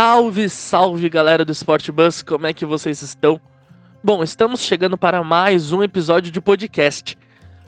Salve, salve galera do Sport Bus, como é que vocês estão? Bom, estamos chegando para mais um episódio de podcast.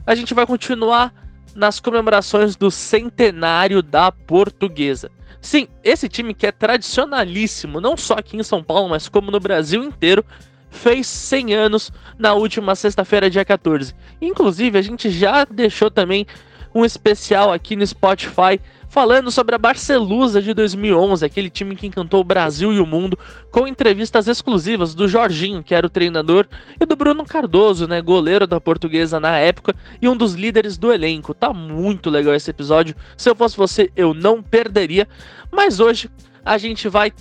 A gente vai continuar nas comemorações do centenário da Portuguesa. Sim, esse time que é tradicionalíssimo, não só aqui em São Paulo, mas como no Brasil inteiro, fez 100 anos na última sexta-feira, dia 14. Inclusive, a gente já deixou também um especial aqui no Spotify falando sobre a Barcelusa de 2011, aquele time que encantou o Brasil e o mundo, com entrevistas exclusivas do Jorginho, que era o treinador, e do Bruno Cardoso, né, goleiro da Portuguesa na época e um dos líderes do elenco. Tá muito legal esse episódio. Se eu fosse você, eu não perderia. Mas hoje a gente vai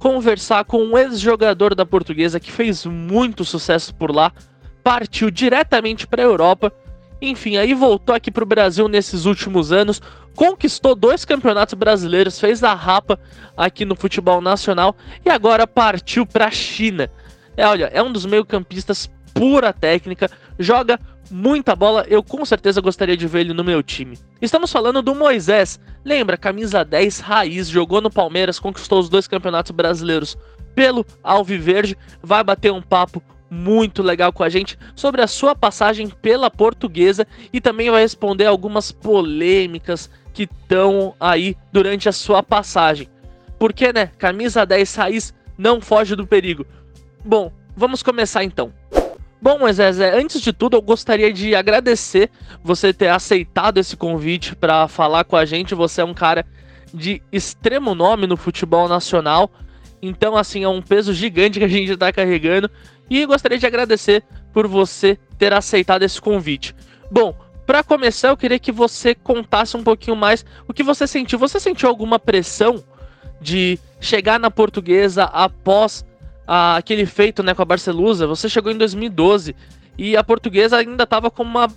conversar com um ex-jogador da Portuguesa que fez muito sucesso por lá, partiu diretamente para a Europa enfim, aí voltou aqui pro Brasil nesses últimos anos, conquistou dois campeonatos brasileiros, fez a rapa aqui no futebol nacional e agora partiu para a China. É, olha, é um dos meio-campistas pura técnica, joga muita bola, eu com certeza gostaria de ver ele no meu time. Estamos falando do Moisés, lembra, camisa 10 raiz, jogou no Palmeiras, conquistou os dois campeonatos brasileiros pelo Alviverde, vai bater um papo muito legal com a gente sobre a sua passagem pela portuguesa e também vai responder algumas polêmicas que estão aí durante a sua passagem. Porque, né, camisa 10 raiz não foge do perigo. Bom, vamos começar então. Bom, Moisés, antes de tudo eu gostaria de agradecer você ter aceitado esse convite para falar com a gente. Você é um cara de extremo nome no futebol nacional. Então, assim, é um peso gigante que a gente está carregando. E gostaria de agradecer por você ter aceitado esse convite. Bom, para começar, eu queria que você contasse um pouquinho mais o que você sentiu. Você sentiu alguma pressão de chegar na portuguesa após ah, aquele feito né, com a Barcelusa? Você chegou em 2012 e a portuguesa ainda estava com uma,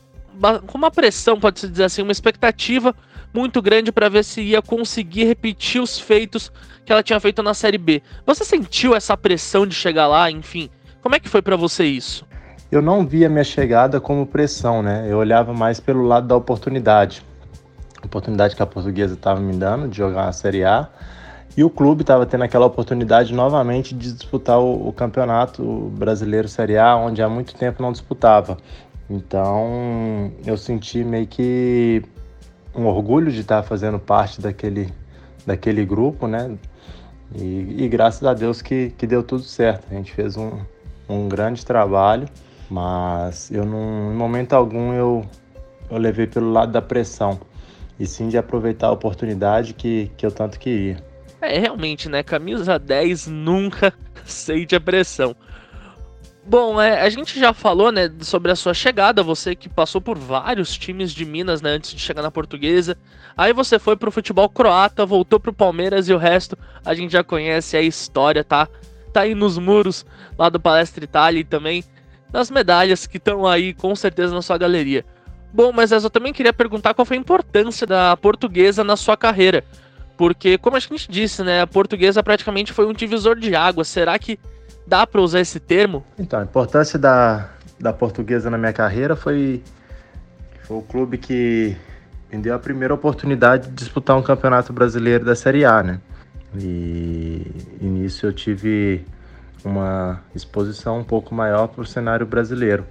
com uma pressão, pode-se dizer assim, uma expectativa muito grande para ver se ia conseguir repetir os feitos que ela tinha feito na Série B. Você sentiu essa pressão de chegar lá, enfim? Como é que foi para você isso? Eu não via minha chegada como pressão, né? Eu olhava mais pelo lado da oportunidade. A oportunidade que a portuguesa estava me dando de jogar a Série A. E o clube estava tendo aquela oportunidade novamente de disputar o, o, campeonato brasileiro Série A, onde há muito tempo não disputava. Então eu senti meio que um orgulho de estar fazendo parte daquele, daquele grupo, né? E, e graças a Deus que, que deu tudo certo. A gente fez um, um grande trabalho, mas eu não, em momento algum eu, eu levei pelo lado da pressão, e sim de aproveitar a oportunidade que, que eu tanto queria. É, realmente, né? Camisa 10 nunca sente a pressão. Bom, é, a gente já falou, né, sobre a sua chegada, você que passou por vários times de Minas, né, antes de chegar na Portuguesa. Aí você foi pro futebol croata, voltou pro Palmeiras e o resto a gente já conhece a história, tá? Tá aí nos muros lá do Palestra Itália e também nas medalhas que estão aí com certeza na sua galeria. Bom, mas eu também queria perguntar qual foi a importância da portuguesa na sua carreira. Porque, como a gente disse, né, a portuguesa praticamente foi um divisor de água. Será que dá para usar esse termo? Então, a importância da, da portuguesa na minha carreira foi, foi o clube que me deu a primeira oportunidade de disputar um campeonato brasileiro da Série A, né? E, e nisso eu tive uma exposição um pouco maior para o cenário brasileiro.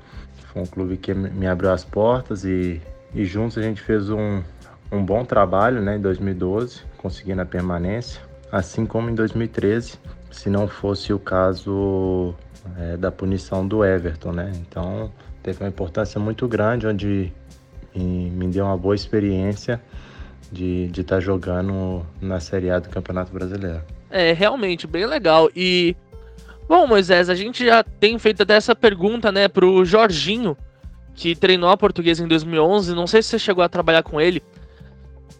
Foi um clube que me abriu as portas e, e juntos a gente fez um, um bom trabalho né, em 2012, conseguindo a permanência, assim como em 2013, se não fosse o caso é, da punição do Everton. Né? Então teve uma importância muito grande, onde me, me deu uma boa experiência de estar tá jogando na Série A do Campeonato Brasileiro. É, realmente, bem legal. E, bom, Moisés, a gente já tem feito até essa pergunta, né, pro Jorginho, que treinou a portuguesa em 2011. Não sei se você chegou a trabalhar com ele.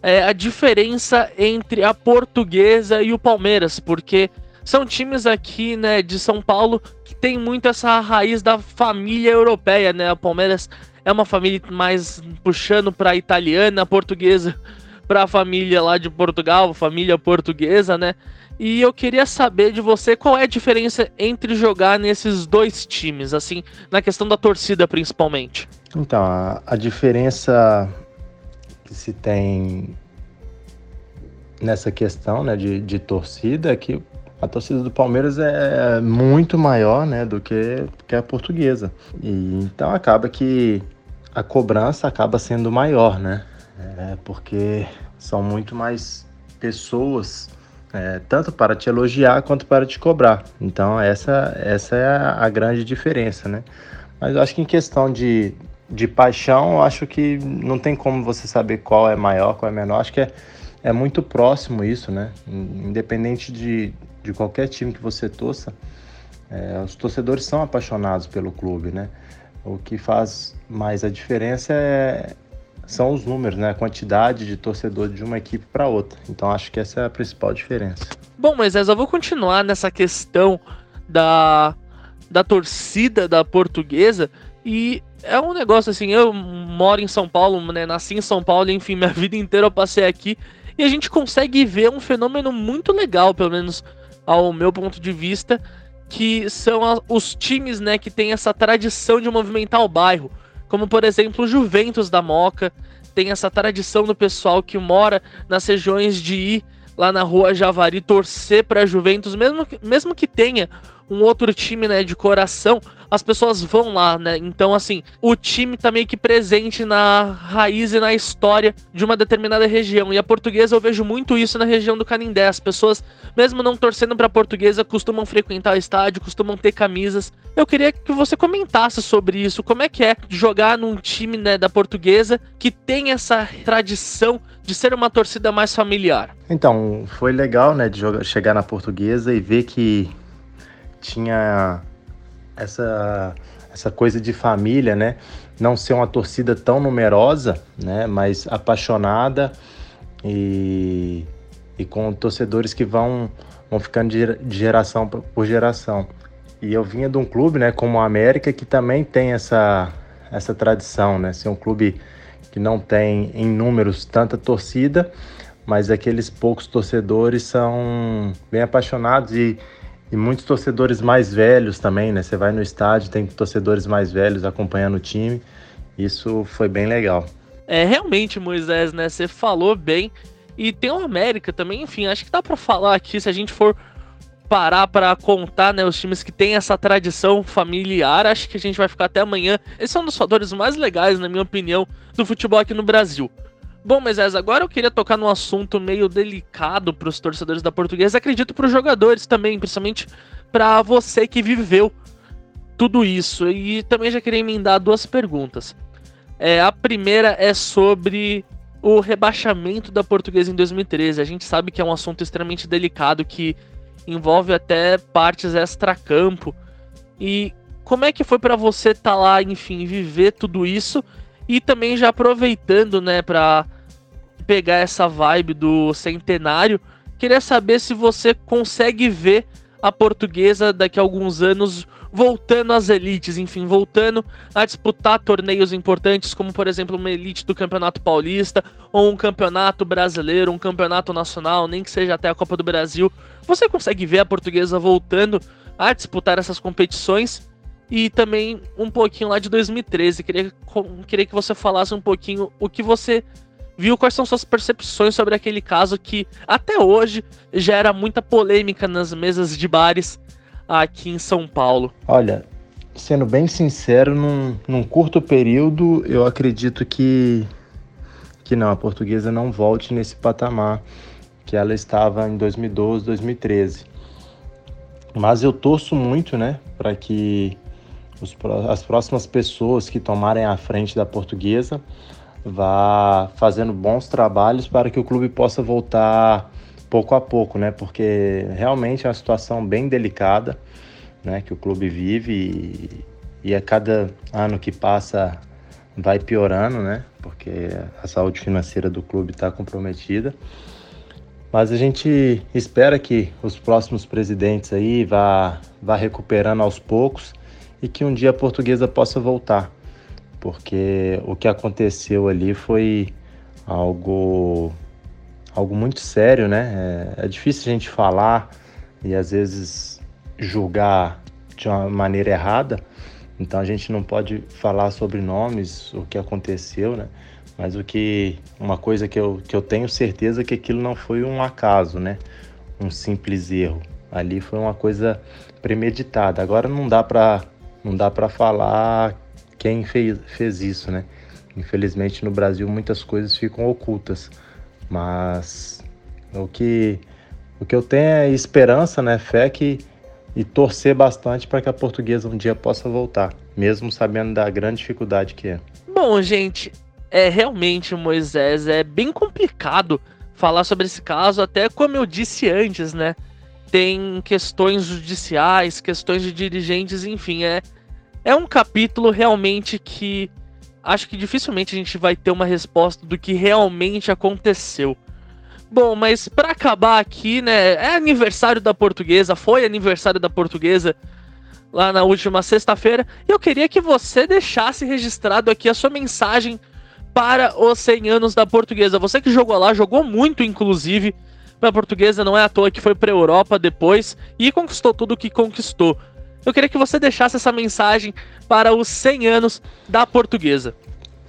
É, a diferença entre a portuguesa e o Palmeiras, porque são times aqui, né, de São Paulo que tem muito essa raiz da família europeia, né? O Palmeiras é uma família mais puxando para italiana, a portuguesa para a família lá de Portugal, família portuguesa, né? E eu queria saber de você qual é a diferença entre jogar nesses dois times, assim, na questão da torcida principalmente. Então, a, a diferença que se tem nessa questão né, de, de torcida é que a torcida do Palmeiras é muito maior né, do que, que a portuguesa. E, então acaba que a cobrança acaba sendo maior, né? É, porque são muito mais pessoas, é, tanto para te elogiar quanto para te cobrar. Então essa, essa é a, a grande diferença, né? Mas eu acho que em questão de, de paixão, eu acho que não tem como você saber qual é maior, qual é menor. Acho que é, é muito próximo isso, né? Independente de, de qualquer time que você torça, é, os torcedores são apaixonados pelo clube, né? O que faz mais a diferença é, são os números, né? A quantidade de torcedores de uma equipe para outra. Então acho que essa é a principal diferença. Bom, mas eu vou continuar nessa questão da, da torcida da portuguesa e é um negócio assim, eu moro em São Paulo, né? Nasci em São Paulo, enfim, minha vida inteira eu passei aqui e a gente consegue ver um fenômeno muito legal, pelo menos ao meu ponto de vista, que são os times, né, que tem essa tradição de movimentar o bairro, como por exemplo o Juventus da Moca, tem essa tradição do pessoal que mora nas regiões de ir lá na rua Javari torcer para Juventus, mesmo que, mesmo que tenha um outro time, né, de coração, as pessoas vão lá, né? Então, assim, o time tá meio que presente na raiz e na história de uma determinada região. E a portuguesa eu vejo muito isso na região do Canindé. As pessoas, mesmo não torcendo pra portuguesa, costumam frequentar o estádio, costumam ter camisas. Eu queria que você comentasse sobre isso. Como é que é jogar num time né, da portuguesa que tem essa tradição de ser uma torcida mais familiar? Então, foi legal, né, de jogar, chegar na portuguesa e ver que tinha essa, essa coisa de família, né? Não ser uma torcida tão numerosa, né? Mas apaixonada e, e com torcedores que vão, vão ficando de, geração por geração. E eu vinha de um clube, né, como a América, que também tem essa, essa tradição, né? Ser um clube que não tem em números tanta torcida, mas aqueles poucos torcedores são bem apaixonados e e muitos torcedores mais velhos também, né? Você vai no estádio, tem torcedores mais velhos acompanhando o time. Isso foi bem legal. É, realmente, Moisés, né? Você falou bem. E tem o América também, enfim, acho que dá para falar aqui, se a gente for parar para contar, né, os times que têm essa tradição familiar, acho que a gente vai ficar até amanhã. Esse é um dos fatores mais legais, na minha opinião, do futebol aqui no Brasil. Bom, Moisés, agora eu queria tocar num assunto meio delicado para os torcedores da Portuguesa, acredito para os jogadores também, principalmente para você que viveu tudo isso. E também já queria emendar duas perguntas. É, a primeira é sobre o rebaixamento da Portuguesa em 2013. A gente sabe que é um assunto extremamente delicado que envolve até partes extra-campo. E como é que foi para você estar tá lá, enfim, viver tudo isso e também já aproveitando, né, para pegar essa vibe do centenário, queria saber se você consegue ver a portuguesa daqui a alguns anos voltando às elites, enfim, voltando a disputar torneios importantes, como por exemplo uma elite do Campeonato Paulista, ou um campeonato brasileiro, um campeonato nacional, nem que seja até a Copa do Brasil. Você consegue ver a portuguesa voltando a disputar essas competições? E também um pouquinho lá de 2013. Queria, queria que você falasse um pouquinho o que você viu quais são suas percepções sobre aquele caso que até hoje gera muita polêmica nas mesas de bares aqui em São Paulo. Olha, sendo bem sincero, num, num curto período eu acredito que que não, a portuguesa não volte nesse patamar que ela estava em 2012, 2013. Mas eu torço muito, né, para que os, as próximas pessoas que tomarem a frente da portuguesa vá fazendo bons trabalhos para que o clube possa voltar pouco a pouco, né? Porque realmente é uma situação bem delicada, né? Que o clube vive e, e a cada ano que passa vai piorando, né? Porque a saúde financeira do clube está comprometida. Mas a gente espera que os próximos presidentes aí vá, vá recuperando aos poucos e que um dia a portuguesa possa voltar porque o que aconteceu ali foi algo algo muito sério, né? É, é, difícil a gente falar e às vezes julgar de uma maneira errada. Então a gente não pode falar sobre nomes, o que aconteceu, né? Mas o que uma coisa que eu, que eu tenho certeza que aquilo não foi um acaso, né? Um simples erro. Ali foi uma coisa premeditada. Agora não dá para não dá para falar quem fez, fez isso, né? Infelizmente no Brasil muitas coisas ficam ocultas, mas o que o que eu tenho é esperança, né, fé que e torcer bastante para que a portuguesa um dia possa voltar, mesmo sabendo da grande dificuldade que é. Bom, gente, é realmente Moisés é bem complicado falar sobre esse caso, até como eu disse antes, né? Tem questões judiciais, questões de dirigentes, enfim, é é um capítulo realmente que acho que dificilmente a gente vai ter uma resposta do que realmente aconteceu. Bom, mas para acabar aqui, né, é aniversário da portuguesa, foi aniversário da portuguesa lá na última sexta-feira, eu queria que você deixasse registrado aqui a sua mensagem para os 100 anos da portuguesa. Você que jogou lá, jogou muito, inclusive, para a portuguesa, não é à toa que foi para a Europa depois e conquistou tudo o que conquistou. Eu queria que você deixasse essa mensagem para os 100 anos da portuguesa.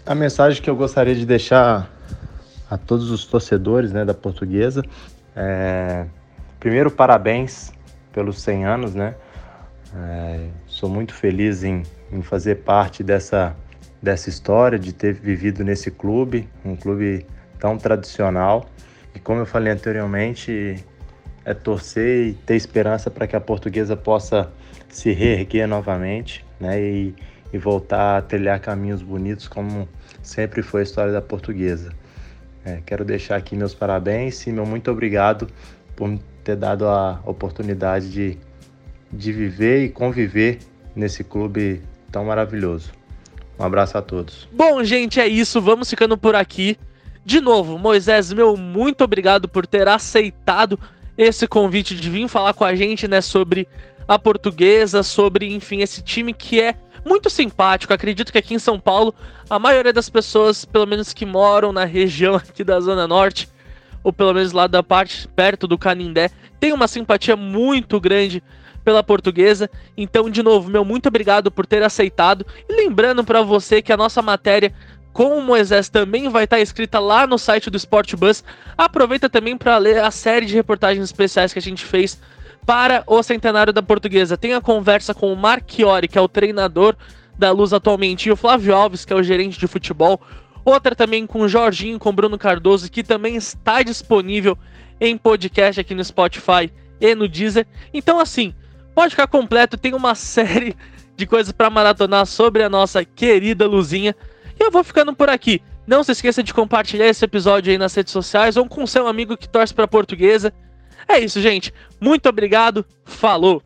A mensagem que eu gostaria de deixar a todos os torcedores né, da portuguesa. É, primeiro, parabéns pelos 100 anos, né? É, sou muito feliz em, em fazer parte dessa, dessa história, de ter vivido nesse clube, um clube tão tradicional. E como eu falei anteriormente, é torcer e ter esperança para que a portuguesa possa se reerguer novamente né? e, e voltar a trilhar caminhos bonitos, como sempre foi a história da portuguesa. É, quero deixar aqui meus parabéns e meu muito obrigado por ter dado a oportunidade de, de viver e conviver nesse clube tão maravilhoso. Um abraço a todos. Bom, gente, é isso. Vamos ficando por aqui. De novo, Moisés, meu muito obrigado por ter aceitado esse convite de vir falar com a gente, né, sobre a portuguesa, sobre, enfim, esse time que é muito simpático. Acredito que aqui em São Paulo, a maioria das pessoas, pelo menos que moram na região aqui da Zona Norte, ou pelo menos lá da parte perto do Canindé, tem uma simpatia muito grande pela portuguesa. Então, de novo, meu muito obrigado por ter aceitado. E lembrando para você que a nossa matéria com o Moisés também vai estar escrita lá no site do Sport Bus. Aproveita também para ler a série de reportagens especiais que a gente fez para o centenário da Portuguesa. Tem a conversa com o Marchiori, que é o treinador da Luz atualmente, e o Flávio Alves, que é o gerente de futebol. Outra também com o Jorginho, com o Bruno Cardoso, que também está disponível em podcast aqui no Spotify e no Deezer. Então, assim, pode ficar completo, tem uma série de coisas para maratonar sobre a nossa querida Luzinha. Eu vou ficando por aqui. Não se esqueça de compartilhar esse episódio aí nas redes sociais ou com seu amigo que torce para portuguesa. É isso, gente. Muito obrigado. Falou!